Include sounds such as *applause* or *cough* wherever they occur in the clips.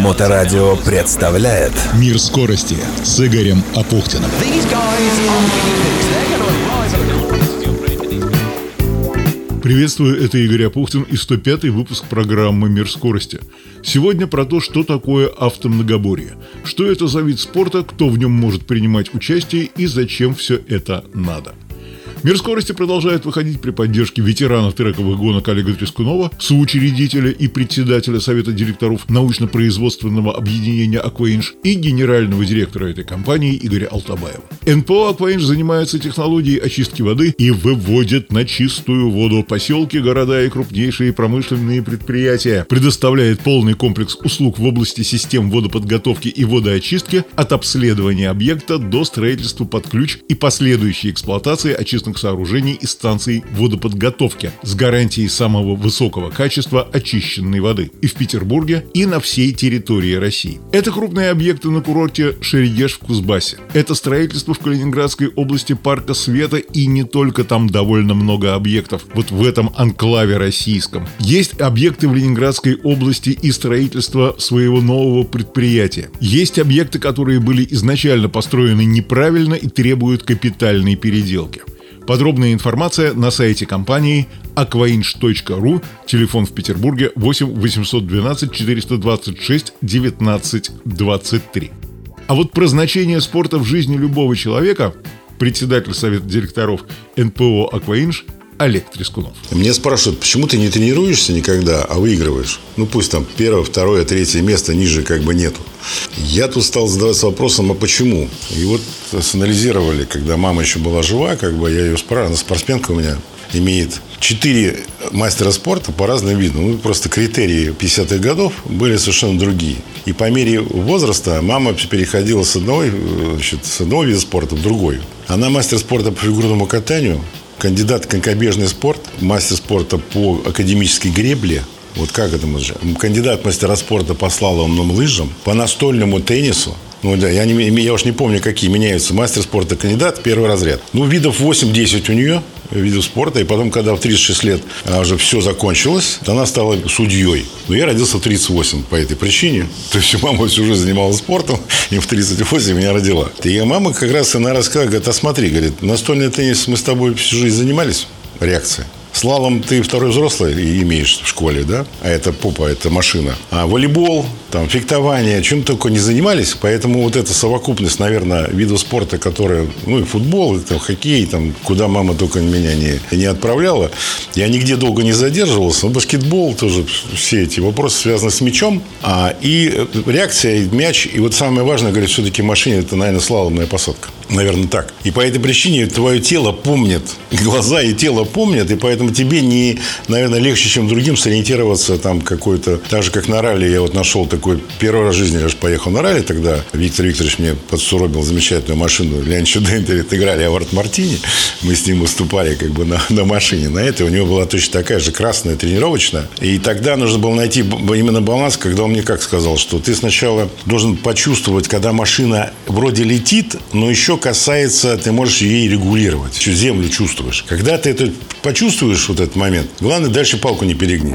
Моторадио представляет Мир скорости с Игорем Апухтиным. Приветствую, это Игорь Апухтин и 105-й выпуск программы «Мир скорости». Сегодня про то, что такое автомногоборье, что это за вид спорта, кто в нем может принимать участие и зачем все это надо. Мир скорости продолжает выходить при поддержке ветерана трековых гонок Олега Трескунова, соучредителя и председателя Совета директоров научно-производственного объединения «Акваинж» и генерального директора этой компании Игоря Алтабаева. НПО «Акваинж» занимается технологией очистки воды и выводит на чистую воду поселки, города и крупнейшие промышленные предприятия, предоставляет полный комплекс услуг в области систем водоподготовки и водоочистки от обследования объекта до строительства под ключ и последующей эксплуатации очистных общественных сооружений и станций водоподготовки с гарантией самого высокого качества очищенной воды и в Петербурге, и на всей территории России. Это крупные объекты на курорте Шерегеш в Кузбассе. Это строительство в Калининградской области Парка Света и не только там довольно много объектов. Вот в этом анклаве российском. Есть объекты в Ленинградской области и строительство своего нового предприятия. Есть объекты, которые были изначально построены неправильно и требуют капитальной переделки. Подробная информация на сайте компании aquainch.ru, телефон в Петербурге 8 812 426 19 23. А вот про значение спорта в жизни любого человека председатель совета директоров НПО «Акваинж» Олег Трескунов. Мне спрашивают, почему ты не тренируешься никогда, а выигрываешь? Ну, пусть там первое, второе, третье место ниже как бы нету. Я тут стал задаваться вопросом, а почему? И вот санализировали, когда мама еще была жива, как бы я ее спрашивал, она спортсменка у меня имеет четыре мастера спорта по разным видам. Ну, просто критерии 50-х годов были совершенно другие. И по мере возраста мама переходила с, одной, значит, с одного вида спорта в другой. Она мастер спорта по фигурному катанию, кандидат в конькобежный спорт, мастер спорта по академической гребле, вот как это может Кандидат мастера спорта по слаломным лыжам, по настольному теннису, ну да, я, не, я уж не помню, какие меняются. Мастер спорта кандидат, первый разряд. Ну, видов 8-10 у нее видов спорта. И потом, когда в 36 лет уже все закончилось, она стала судьей. Но я родился в 38 по этой причине. *laughs* То есть мама всю жизнь занималась спортом, и в 38 меня родила. И мама как раз она рассказала, говорит, а смотри, говорит, настольный теннис мы с тобой всю жизнь занимались. Реакция. Слалом ты второй взрослый имеешь в школе, да? А это попа, это машина. А волейбол, там, фехтование, чем только не занимались. Поэтому вот эта совокупность, наверное, видов спорта, которые, ну, и футбол, и там, хоккей, там, куда мама только меня не, не отправляла. Я нигде долго не задерживался. Но баскетбол тоже, все эти вопросы связаны с мячом. А, и реакция, и мяч. И вот самое важное, говорит, все-таки в машине, это, наверное, слаломная посадка. Наверное, так. И по этой причине твое тело помнит, *laughs* глаза и тело помнят, и поэтому тебе не, наверное, легче, чем другим сориентироваться там какой-то... Так же, как на ралли, я вот нашел такой... Первый раз в жизни я же поехал на ралли тогда. Виктор Викторович мне подсуробил замечательную машину. Леонид Дентерит играли Авард Мартини. Мы с ним выступали как бы на, на машине. На этой у него была точно такая же красная тренировочная. И тогда нужно было найти именно баланс, когда он мне как сказал, что ты сначала должен почувствовать, когда машина вроде летит, но еще касается, ты можешь ей регулировать. Землю чувствуешь. Когда ты это почувствуешь, вот этот момент, главное дальше палку не перегни.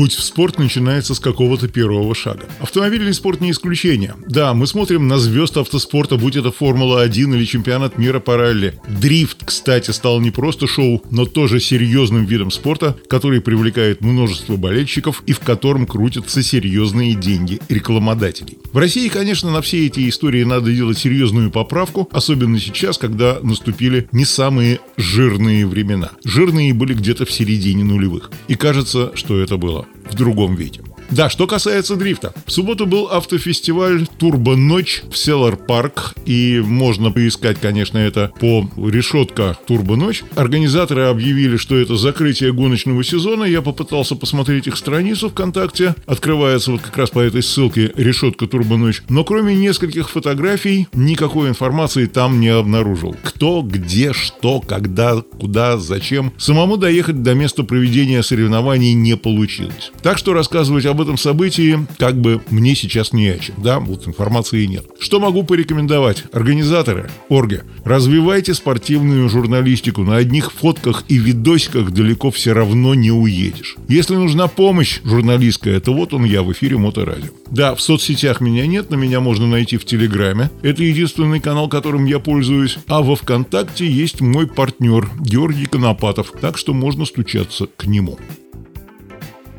Путь в спорт начинается с какого-то первого шага. Автомобильный спорт не исключение. Да, мы смотрим на звезд автоспорта, будь это Формула-1 или чемпионат мира по ралли. Дрифт, кстати, стал не просто шоу, но тоже серьезным видом спорта, который привлекает множество болельщиков и в котором крутятся серьезные деньги рекламодателей. В России, конечно, на все эти истории надо делать серьезную поправку, особенно сейчас, когда наступили не самые жирные времена. Жирные были где-то в середине нулевых. И кажется, что это было в другом виде. Да, что касается дрифта. В субботу был автофестиваль Турбо Ночь в Селлар Парк. И можно поискать, конечно, это по решетка Турбо Ночь. Организаторы объявили, что это закрытие гоночного сезона. Я попытался посмотреть их страницу ВКонтакте. Открывается вот как раз по этой ссылке решетка Турбо Ночь. Но кроме нескольких фотографий, никакой информации там не обнаружил. Кто, где, что, когда, куда, зачем. Самому доехать до места проведения соревнований не получилось. Так что рассказывать об об этом событии как бы мне сейчас не о чем, да, вот информации нет. Что могу порекомендовать? Организаторы, орги, развивайте спортивную журналистику. На одних фотках и видосиках далеко все равно не уедешь. Если нужна помощь журналистская, то вот он я в эфире Моторадио. Да, в соцсетях меня нет, но меня можно найти в Телеграме. Это единственный канал, которым я пользуюсь. А во Вконтакте есть мой партнер Георгий Конопатов, так что можно стучаться к нему.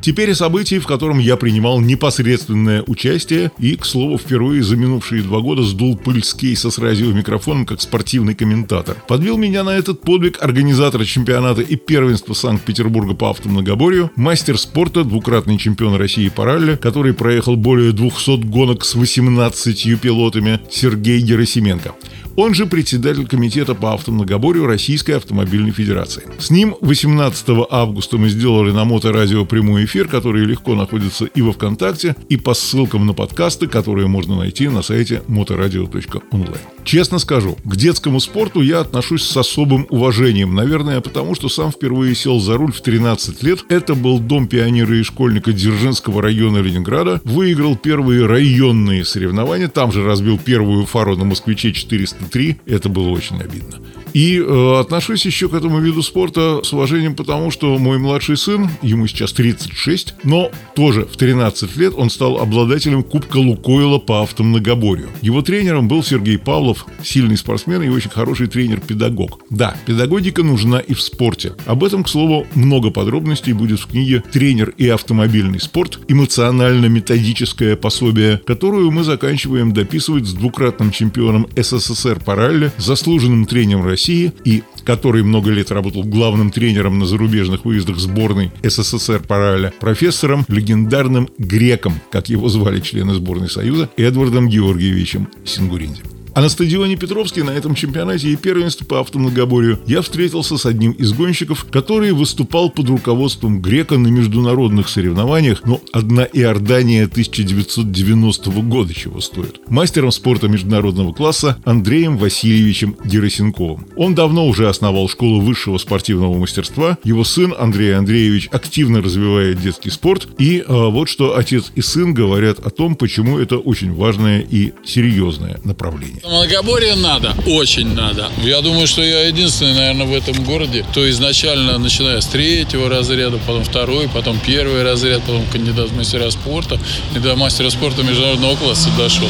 Теперь о событии, в котором я принимал непосредственное участие и, к слову, впервые за минувшие два года сдул пыль с кейса с радиомикрофоном как спортивный комментатор. Подвел меня на этот подвиг организатора чемпионата и первенства Санкт-Петербурга по автомногоборью, мастер спорта, двукратный чемпион России по ралли, который проехал более 200 гонок с 18 пилотами, Сергей Герасименко. Он же председатель комитета по автомногоборью Российской автомобильной федерации. С ним 18 августа мы сделали на моторадио прямой эфир, который легко находится и во ВКонтакте, и по ссылкам на подкасты, которые можно найти на сайте motoradio.online. Честно скажу, к детскому спорту я отношусь с особым уважением. Наверное, потому что сам впервые сел за руль в 13 лет. Это был дом пионера и школьника Дзержинского района Ленинграда. Выиграл первые районные соревнования. Там же разбил первую фару на Москвиче 403. Это было очень обидно. И э, отношусь еще к этому виду спорта с уважением, потому что мой младший сын, ему сейчас 36, но тоже в 13 лет он стал обладателем Кубка Лукойла по автомногоборью. Его тренером был Сергей Павлов, сильный спортсмен и очень хороший тренер-педагог. Да, педагогика нужна и в спорте. Об этом, к слову, много подробностей будет в книге «Тренер и автомобильный спорт. Эмоционально-методическое пособие», которую мы заканчиваем дописывать с двукратным чемпионом СССР по ралли, заслуженным тренером России России и который много лет работал главным тренером на зарубежных выездах сборной СССР по профессором, легендарным греком, как его звали члены сборной Союза, Эдвардом Георгиевичем Сингуринди. А на стадионе Петровский на этом чемпионате и первенстве по автомногоборью я встретился с одним из гонщиков, который выступал под руководством Грека на международных соревнованиях, но одна Иордания 1990 года чего стоит. Мастером спорта международного класса Андреем Васильевичем Герасенковым. Он давно уже основал школу высшего спортивного мастерства. Его сын Андрей Андреевич активно развивает детский спорт. И а, вот что отец и сын говорят о том, почему это очень важное и серьезное направление. Многоборье надо, очень надо. Я думаю, что я единственный, наверное, в этом городе, кто изначально, начиная с третьего разряда, потом второй, потом первый разряд, потом кандидат в мастера спорта и до мастера спорта международного класса дошел.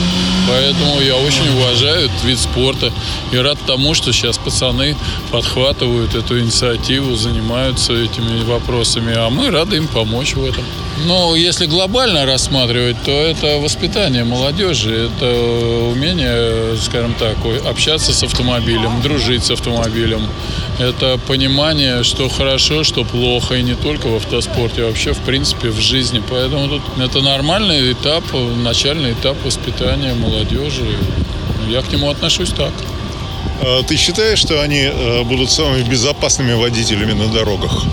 Поэтому я очень уважаю этот вид спорта и рад тому, что сейчас пацаны подхватывают эту инициативу, занимаются этими вопросами, а мы рады им помочь в этом. Но если глобально рассматривать, то это воспитание молодежи, это умение скажем так, общаться с автомобилем, дружить с автомобилем. Это понимание, что хорошо, что плохо, и не только в автоспорте, а вообще, в принципе, в жизни. Поэтому тут это нормальный этап, начальный этап воспитания молодежи. Я к нему отношусь так. А ты считаешь, что они э, будут самыми безопасными водителями на дорогах?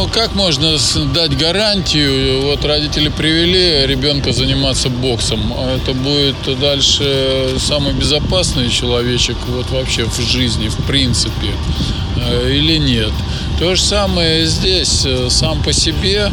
Ну, как можно дать гарантию? Вот родители привели ребенка заниматься боксом. А это будет дальше самый безопасный человечек вот вообще в жизни, в принципе, э, или нет? То же самое здесь. Сам по себе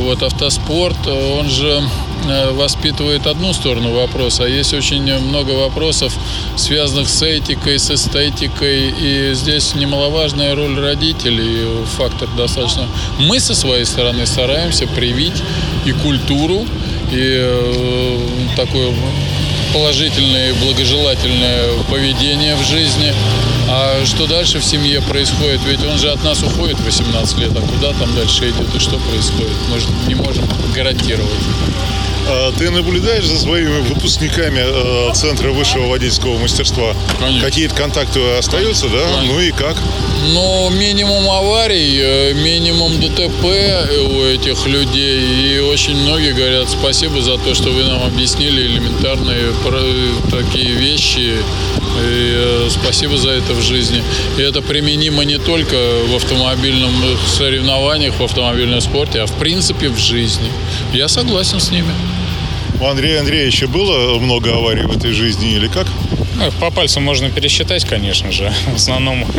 вот автоспорт, он же Э, воспитывает одну сторону вопроса, а есть очень много вопросов, связанных с этикой, с эстетикой, и здесь немаловажная роль родителей, фактор достаточно. Мы со своей стороны стараемся привить и культуру, и э, такое положительное и благожелательное поведение в жизни. А что дальше в семье происходит? Ведь он же от нас уходит 18 лет, а куда там дальше идет и что происходит? Мы же не можем гарантировать. А ты наблюдаешь за своими выпускниками э, Центра высшего водительского мастерства? Конечно. Какие-то контакты остаются, да? Конечно. Ну и как? Ну, минимум аварий, э, минимум ДТП у этих людей. И очень многие говорят спасибо за то, что вы нам объяснили элементарные такие вещи. И э, спасибо за это в жизни. И это применимо не только в автомобильном соревнованиях, в автомобильном спорте, а в принципе в жизни. Я согласен с ними. У Андрея Андреевича было много аварий в этой жизни или как? Ну, по пальцам можно пересчитать, конечно же. *laughs* В основном *laughs*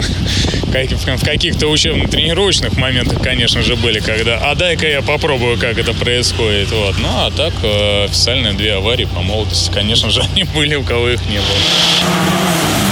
в каких-то учебно-тренировочных моментах, конечно же, были, когда «а дай-ка я попробую, как это происходит». Вот. Ну, а так э, официальные две аварии по молодости, конечно же, *laughs* они были, у кого их не было.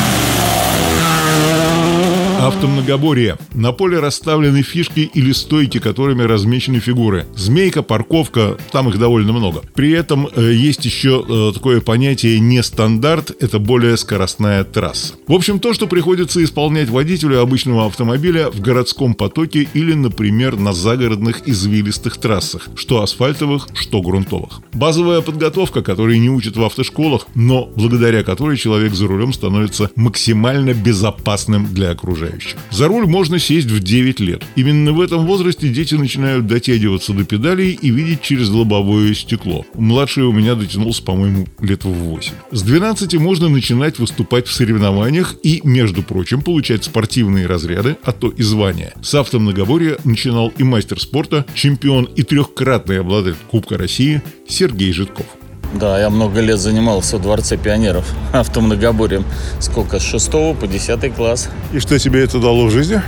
Автомногоборье. На поле расставлены фишки или стойки, которыми размечены фигуры. Змейка, парковка, там их довольно много. При этом э, есть еще э, такое понятие нестандарт, это более скоростная трасса. В общем, то, что приходится исполнять водителю обычного автомобиля в городском потоке или, например, на загородных извилистых трассах, что асфальтовых, что грунтовых. Базовая подготовка, которой не учат в автошколах, но благодаря которой человек за рулем становится максимально безопасным для окружающих окружающих. За руль можно сесть в 9 лет. Именно в этом возрасте дети начинают дотягиваться до педалей и видеть через лобовое стекло. Младший у меня дотянулся, по-моему, лет в 8. С 12 можно начинать выступать в соревнованиях и, между прочим, получать спортивные разряды, а то и звания. С автомногоборья начинал и мастер спорта, чемпион и трехкратный обладатель Кубка России Сергей Житков. Да, я много лет занимался в Дворце пионеров *laughs* автомногоборьем. Сколько? С 6 по 10 класс. И что тебе это дало в жизни?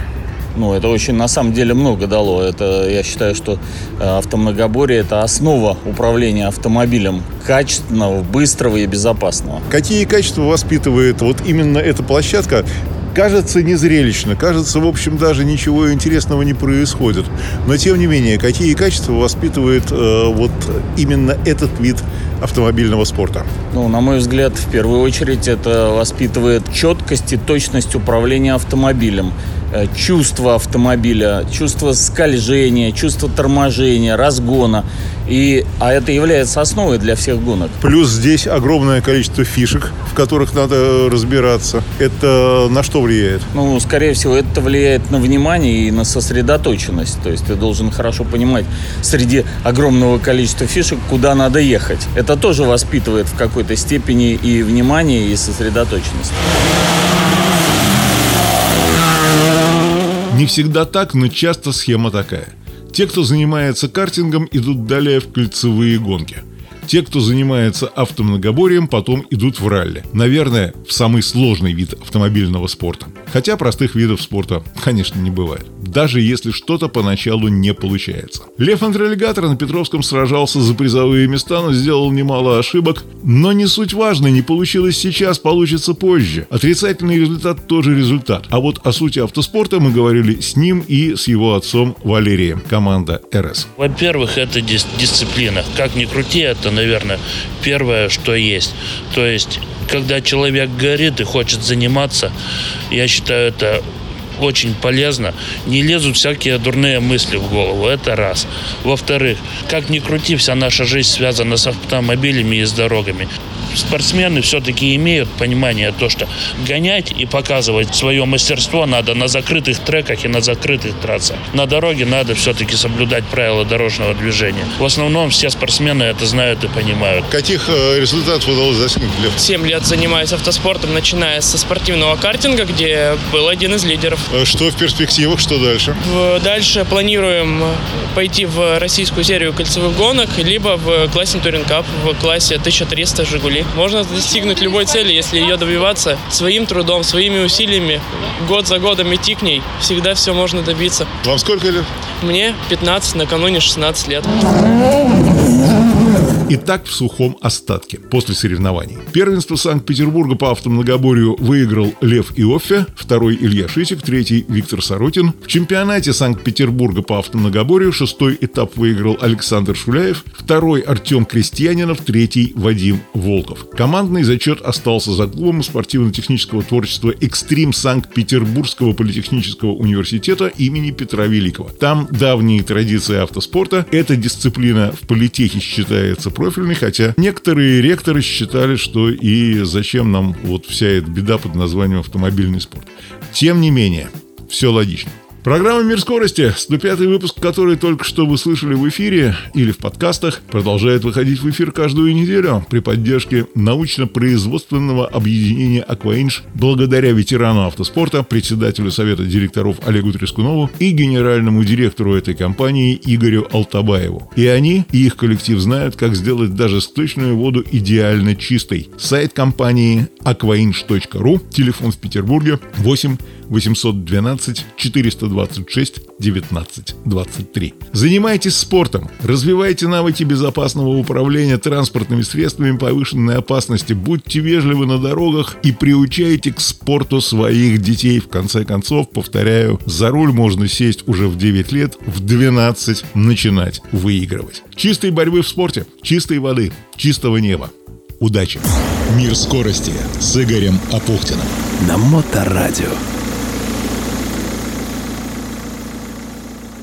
Ну, это очень, на самом деле, много дало. Это, я считаю, что э, автомногоборье – это основа управления автомобилем качественного, быстрого и безопасного. Какие качества воспитывает вот именно эта площадка, Кажется незрелищно, кажется, в общем, даже ничего интересного не происходит. Но, тем не менее, какие качества воспитывает э, вот именно этот вид автомобильного спорта? Ну, на мой взгляд, в первую очередь это воспитывает четкость и точность управления автомобилем. Э, чувство автомобиля, чувство скольжения, чувство торможения, разгона. И, а это является основой для всех гонок. Плюс здесь огромное количество фишек, в которых надо разбираться. Это на что влияет? Ну, скорее всего, это влияет на внимание и на сосредоточенность. То есть ты должен хорошо понимать среди огромного количества фишек, куда надо ехать. Это тоже воспитывает в какой-то степени и внимание, и сосредоточенность. Не всегда так, но часто схема такая. Те, кто занимается картингом, идут далее в кольцевые гонки – те, кто занимается автомногоборьем, потом идут в ралли. Наверное, в самый сложный вид автомобильного спорта. Хотя простых видов спорта, конечно, не бывает. Даже если что-то поначалу не получается. Лев Антрелегатор на Петровском сражался за призовые места, но сделал немало ошибок. Но не суть важно, не получилось сейчас, получится позже. Отрицательный результат тоже результат. А вот о сути автоспорта мы говорили с ним и с его отцом Валерием, команда РС. Во-первых, это дис- дисциплина. Как ни крути, это наверное, первое, что есть. То есть, когда человек горит и хочет заниматься, я считаю, это очень полезно. Не лезут всякие дурные мысли в голову. Это раз. Во-вторых, как ни крути, вся наша жизнь связана с автомобилями и с дорогами спортсмены все-таки имеют понимание то, что гонять и показывать свое мастерство надо на закрытых треках и на закрытых трассах. На дороге надо все-таки соблюдать правила дорожного движения. В основном все спортсмены это знают и понимают. Каких э, результатов удалось достигнуть, Лев? Семь лет занимаюсь автоспортом, начиная со спортивного картинга, где был один из лидеров. Э, что в перспективах, что дальше? Дальше планируем пойти в российскую серию кольцевых гонок, либо в классе Touring Cup в классе 1300 «Жигули». Можно достигнуть любой цели, если ее добиваться своим трудом, своими усилиями, год за годом идти к ней. Всегда все можно добиться. Вам сколько лет? Мне 15, накануне 16 лет. И так в сухом остатке после соревнований. Первенство Санкт-Петербурга по автомногоборью выиграл Лев Иоффе, второй Илья Шитик, третий Виктор Соротин. В чемпионате Санкт-Петербурга по автомногоборью шестой этап выиграл Александр Шуляев, второй Артем Крестьянинов, третий Вадим Волков. Командный зачет остался за клубом спортивно-технического творчества «Экстрим» Санкт-Петербургского политехнического университета имени Петра Великого. Там давние традиции автоспорта. Эта дисциплина в политехе считается профильный, хотя некоторые ректоры считали, что и зачем нам вот вся эта беда под названием автомобильный спорт. Тем не менее, все логично. Программа «Мир скорости», 105 выпуск, который только что вы слышали в эфире или в подкастах, продолжает выходить в эфир каждую неделю при поддержке научно-производственного объединения «Акваинж» благодаря ветерану автоспорта, председателю Совета директоров Олегу Трескунову и генеральному директору этой компании Игорю Алтабаеву. И они, и их коллектив знают, как сделать даже сточную воду идеально чистой. Сайт компании aquainch.ru, телефон в Петербурге 8 812 426 19 23. Занимайтесь спортом, развивайте навыки безопасного управления транспортными средствами повышенной опасности, будьте вежливы на дорогах и приучайте к спорту своих детей. В конце концов, повторяю, за руль можно сесть уже в 9 лет, в 12 начинать выигрывать. Чистой борьбы в спорте, чистой воды, чистого неба. Удачи! Мир скорости с Игорем Апухтиным. На Моторадио.